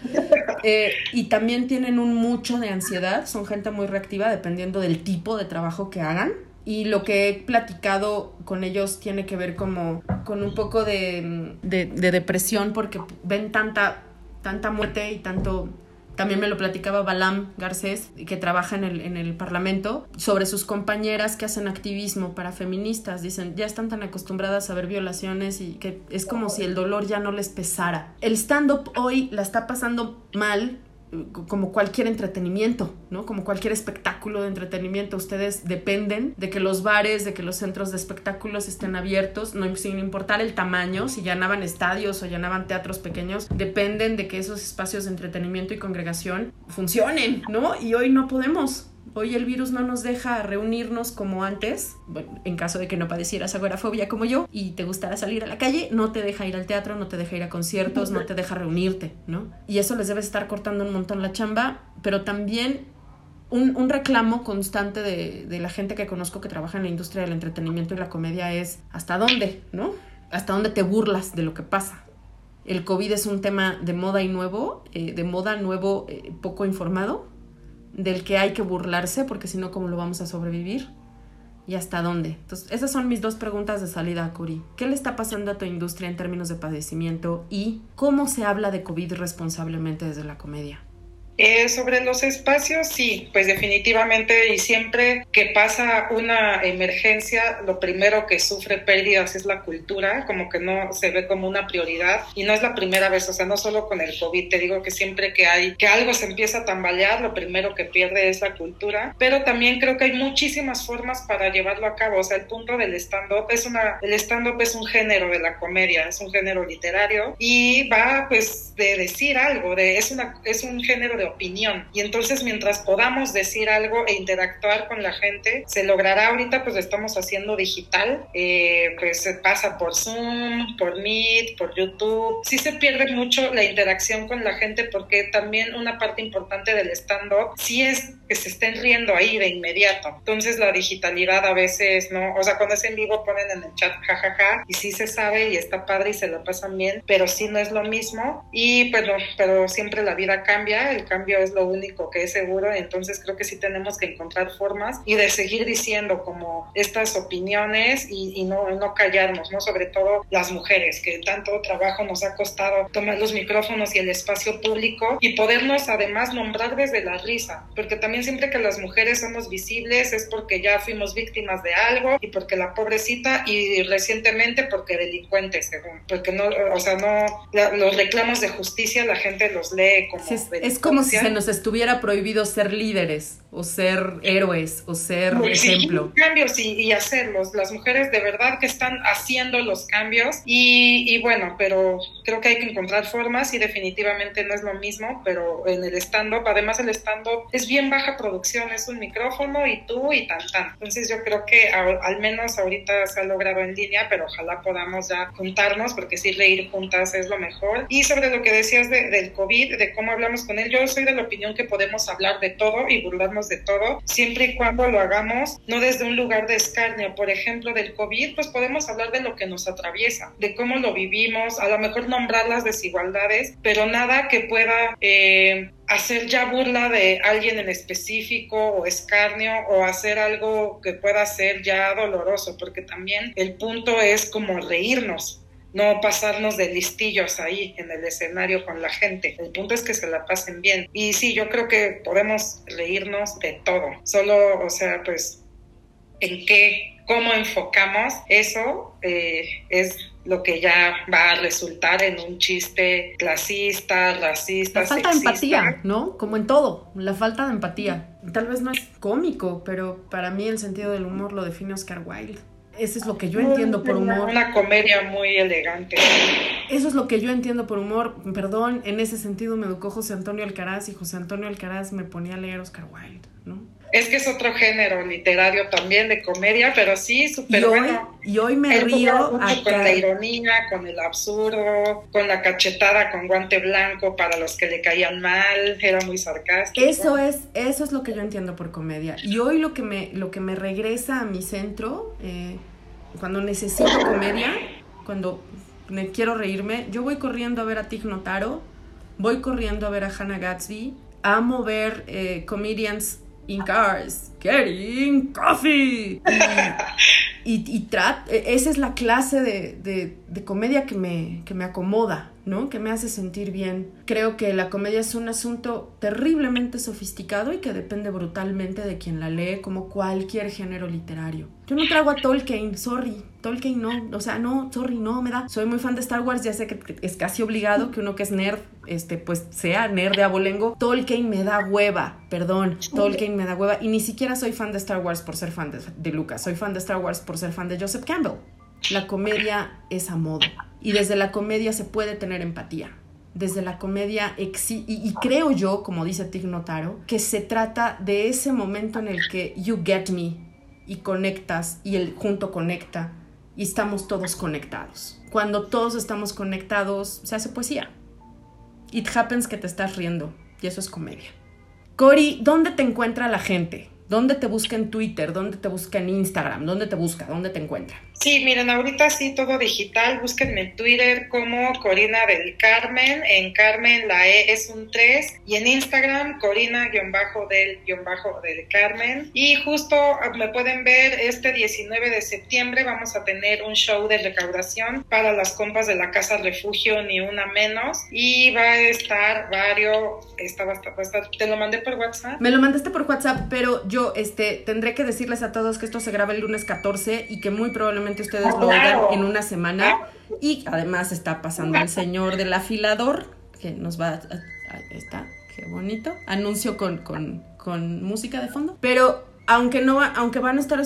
Eh, y también tienen un mucho de ansiedad, son gente muy reactiva dependiendo del tipo de trabajo que hagan y lo que he platicado con ellos tiene que ver como con un poco de, depresión porque ven tanta, tanta muerte y tanto... También me lo platicaba Balam Garcés, que trabaja en el, en el Parlamento, sobre sus compañeras que hacen activismo para feministas. Dicen, ya están tan acostumbradas a ver violaciones y que es como si el dolor ya no les pesara. El stand-up hoy la está pasando mal como cualquier entretenimiento, ¿no? Como cualquier espectáculo de entretenimiento. Ustedes dependen de que los bares, de que los centros de espectáculos estén abiertos, no sin importar el tamaño, si llenaban estadios o llenaban teatros pequeños, dependen de que esos espacios de entretenimiento y congregación funcionen, ¿no? Y hoy no podemos. Hoy el virus no nos deja reunirnos como antes, en caso de que no padecieras agorafobia como yo y te gustara salir a la calle, no te deja ir al teatro, no te deja ir a conciertos, no te deja reunirte, ¿no? Y eso les debe estar cortando un montón la chamba, pero también un, reclamo constante de, de, la gente que conozco que trabaja en la industria del entretenimiento y la comedia es ¿hasta dónde? ¿No? ¿Hasta dónde te burlas de lo que pasa? El COVID es un tema de moda y nuevo, eh, de moda nuevo, eh, poco informado del que hay que burlarse, porque si no, ¿cómo lo vamos a sobrevivir? ¿Y hasta dónde? Entonces, esas son mis dos preguntas de salida, Curi. ¿Qué le está pasando a tu industria en términos de padecimiento y cómo se habla de COVID responsablemente desde la comedia? Eh, sobre los espacios, sí, pues definitivamente y siempre que pasa una emergencia, lo primero que sufre pérdidas es la cultura, como que no se ve como una prioridad y no es la primera vez, o sea, no solo con el COVID, te digo que siempre que hay, que algo se empieza a tambalear, lo primero que pierde es la cultura, pero también creo que hay muchísimas formas para llevarlo a cabo, o sea, el punto del stand-up es una, el stand-up es un género de la comedia, es un género literario y va pues de decir algo, de, es, una, es un género de opinión. Y entonces mientras podamos decir algo e interactuar con la gente, se logrará. Ahorita pues lo estamos haciendo digital, eh, pues se pasa por Zoom, por Meet, por YouTube. Sí se pierde mucho la interacción con la gente porque también una parte importante del stand-up sí es que se estén riendo ahí de inmediato. Entonces la digitalidad a veces no, o sea, cuando es en vivo ponen en el chat jajaja y sí se sabe y está padre y se lo pasan bien, pero sí no es lo mismo y pero, pero siempre la vida cambia, el cambio es lo único que es seguro, entonces creo que sí tenemos que encontrar formas y de seguir diciendo como estas opiniones y, y no, no callarnos, ¿no? Sobre todo las mujeres, que tanto trabajo nos ha costado tomar los micrófonos y el espacio público y podernos además nombrar desde la risa, porque también siempre que las mujeres somos visibles es porque ya fuimos víctimas de algo y porque la pobrecita y recientemente porque delincuentes, según, porque no, o sea, no, los reclamos de justicia la gente los lee como... es, como si se nos estuviera prohibido ser líderes o ser héroes o ser ejemplo. Cambios y, hacerlos. Las mujeres de verdad que están haciendo los cambios y, y bueno, pero creo que hay que encontrar formas y definitivamente no es lo mismo, pero en el stand-up, además el stand-up es bien baja producción, es un micrófono y tú y tan tan. Entonces yo creo que al menos ahorita se ha logrado en línea, pero ojalá podamos ya juntarnos porque sí reír juntas es lo mejor. Y sobre lo que decías del COVID, de cómo hablamos con él, yo soy de la opinión que podemos hablar de todo y burlarnos de todo, siempre y cuando lo hagamos no desde un lugar de escarnio. Por ejemplo, del COVID, pues podemos hablar de lo que nos atraviesa, de cómo lo vivimos, a lo mejor nombrar las desigualdades, pero nada que pueda eh, hacer ya burla de alguien en específico o escarnio o hacer algo que pueda ser ya doloroso, porque también el punto es como reírnos, no pasarnos de listillos ahí en el escenario con la gente. El punto es que se la pasen bien. Y sí, yo creo que podemos reírnos de todo. Solo, o sea, pues, en qué, cómo enfocamos eso eh, es lo que ya va a resultar en un chiste clasista, racista. La falta de empatía, ¿no? Como en todo, la falta de empatía. Tal vez no es cómico, pero para mí el sentido del humor lo define Oscar Wilde. Eso es lo que yo entiendo por humor. Una comedia muy elegante. Eso es lo que yo entiendo por humor. Perdón, en ese sentido me educó José Antonio Alcaraz y José Antonio Alcaraz me ponía a leer Oscar Wilde, ¿no? Es que es otro género literario también de comedia, pero sí, súper bueno. Y hoy me río con la ironía, con el absurdo, con la cachetada con guante blanco para los que le caían mal, era muy sarcástico. Eso es, eso es lo que yo entiendo por comedia. Y hoy lo que me, lo que me regresa a mi centro, eh, cuando necesito comedia, cuando me quiero reírme, yo voy corriendo a ver a Tig Notaro, voy corriendo a ver a Hannah Gatsby, amo ver eh, comedians in cars, getting coffee. [LAUGHS] Y, y, e, esa es la clase de, de, comedia que me, que me acomoda, ¿no? Que me hace sentir bien. Creo que la comedia es un asunto terriblemente sofisticado y que depende brutalmente de quien la lee, como cualquier género literario. Yo no trago a Tolkien, sorry. Tolkien no, o sea, no, sorry, no me da. Soy muy fan de Star Wars, ya sé que es casi obligado que uno que es nerd, este, pues sea nerd de abolengo. Tolkien me da hueva, perdón, Tolkien me da hueva. Y ni siquiera soy fan de Star Wars por ser fan de, de Lucas, soy fan de Star Wars por ser fan de Joseph Campbell. La comedia es a modo. Y desde la comedia se puede tener empatía. Desde la comedia, y, y, creo yo, como dice Tig Notaro, que se trata de ese momento en el que you get me y conectas y el junto conecta y estamos todos conectados. Cuando todos estamos conectados, se hace poesía. It happens que te estás riendo y eso es comedia. Cori, ¿dónde te encuentra la gente? ¿Dónde te busca en Twitter? ¿Dónde te busca en Instagram? ¿Dónde te busca? ¿Dónde te encuentra? Sí, miren, ahorita sí todo digital. Búsquenme en Twitter como Corina del Carmen. En Carmen la E es un 3. Y en Instagram, Corina-del-del Carmen. Y justo ah, me pueden ver este 19 de septiembre. Vamos a tener un show de recaudación para las compas de la Casa Refugio, ni una menos. Y va a estar varios. Estar, ¿Te lo mandé por WhatsApp? Me lo mandaste por WhatsApp, pero yo este, tendré que decirles a todos que esto se graba el lunes 14 y que muy probablemente ustedes lo oigan en una semana. Y además está pasando el señor del afilador, que nos va a... está, qué bonito. Anuncio con, con, con música de fondo. Pero aunque no aunque van a estar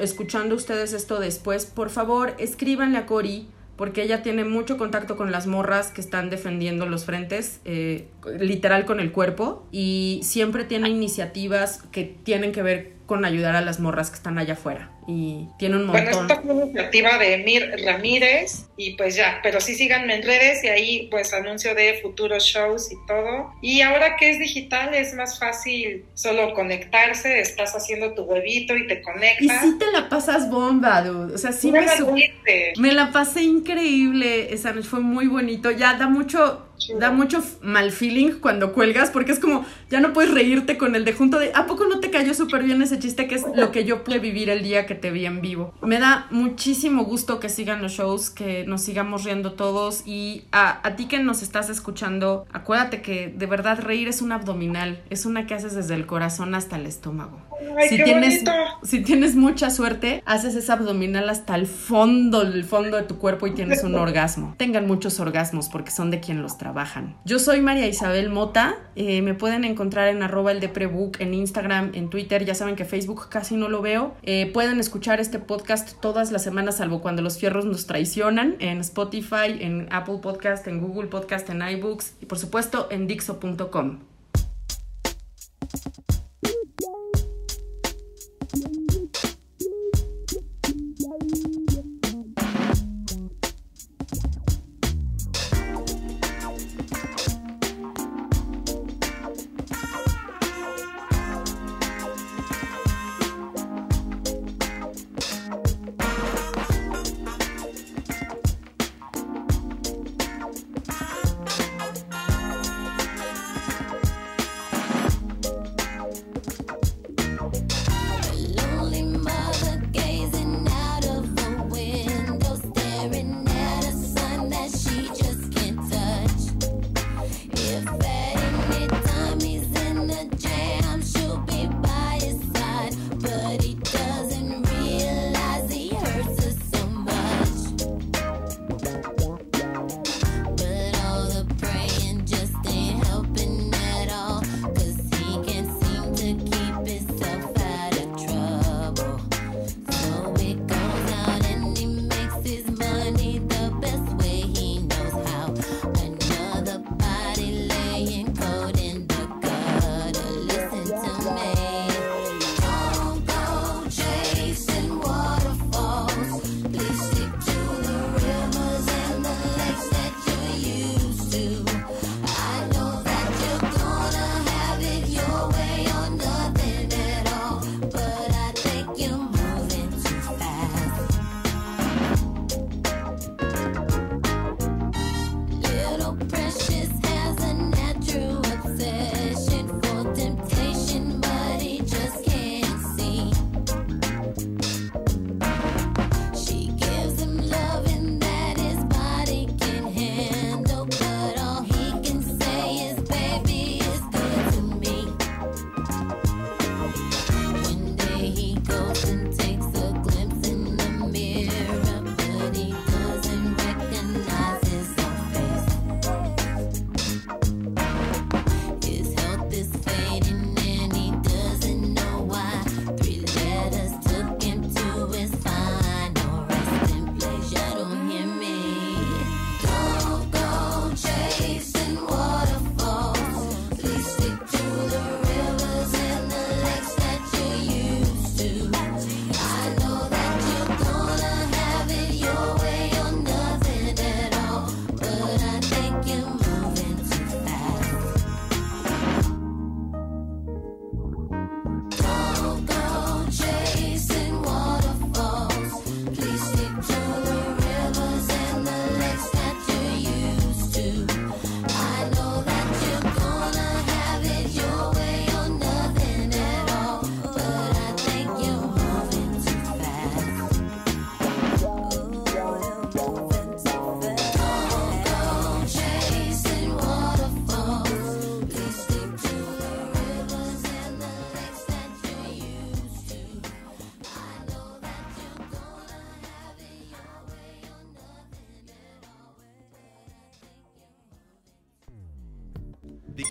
escuchando ustedes esto después, por favor, escríbanle a Cori porque ella tiene mucho contacto con las morras que están defendiendo los frentes, eh, literal con el cuerpo, y siempre tiene iniciativas que tienen que ver con ayudar a las morras que están allá afuera. Y tiene un montón. Bueno, esta es una iniciativa de Mir Ramírez y pues ya, pero sí síganme en redes y ahí pues anuncio de futuros shows y todo. Y ahora que es digital es más fácil solo conectarse, estás haciendo tu huevito y te conectas. Y sí te la pasas bomba, dude. O sea, sí me, me la pasé increíble esa noche, fue muy bonito. Ya da mucho Da mucho mal feeling cuando cuelgas porque es como, ya no puedes reírte con el de junto de, ¿a poco no te cayó súper bien ese chiste que es lo que yo pude vivir el día que te vi en vivo? Me da muchísimo gusto que sigan los shows, que nos sigamos riendo todos y a, a ti que nos estás escuchando, acuérdate que de verdad reír es un abdominal, es una que haces desde el corazón hasta el estómago. Ay, si, qué tienes, bonito. si tienes mucha suerte, haces esa abdominal hasta el fondo, el fondo de tu cuerpo y tienes un [LAUGHS] orgasmo. Tengan muchos orgasmos porque son de quien los trabajan. Yo soy María Isabel Mota. eh, me pueden encontrar en arroba el de prebook, en Instagram, en Twitter. Ya saben que Facebook casi no lo veo. Eh, pueden escuchar este podcast todas las semanas, salvo cuando los fierros nos traicionan, en Spotify, en Apple Podcast, en Google Podcast, en iBooks y por supuesto en Dixo.com. Bed.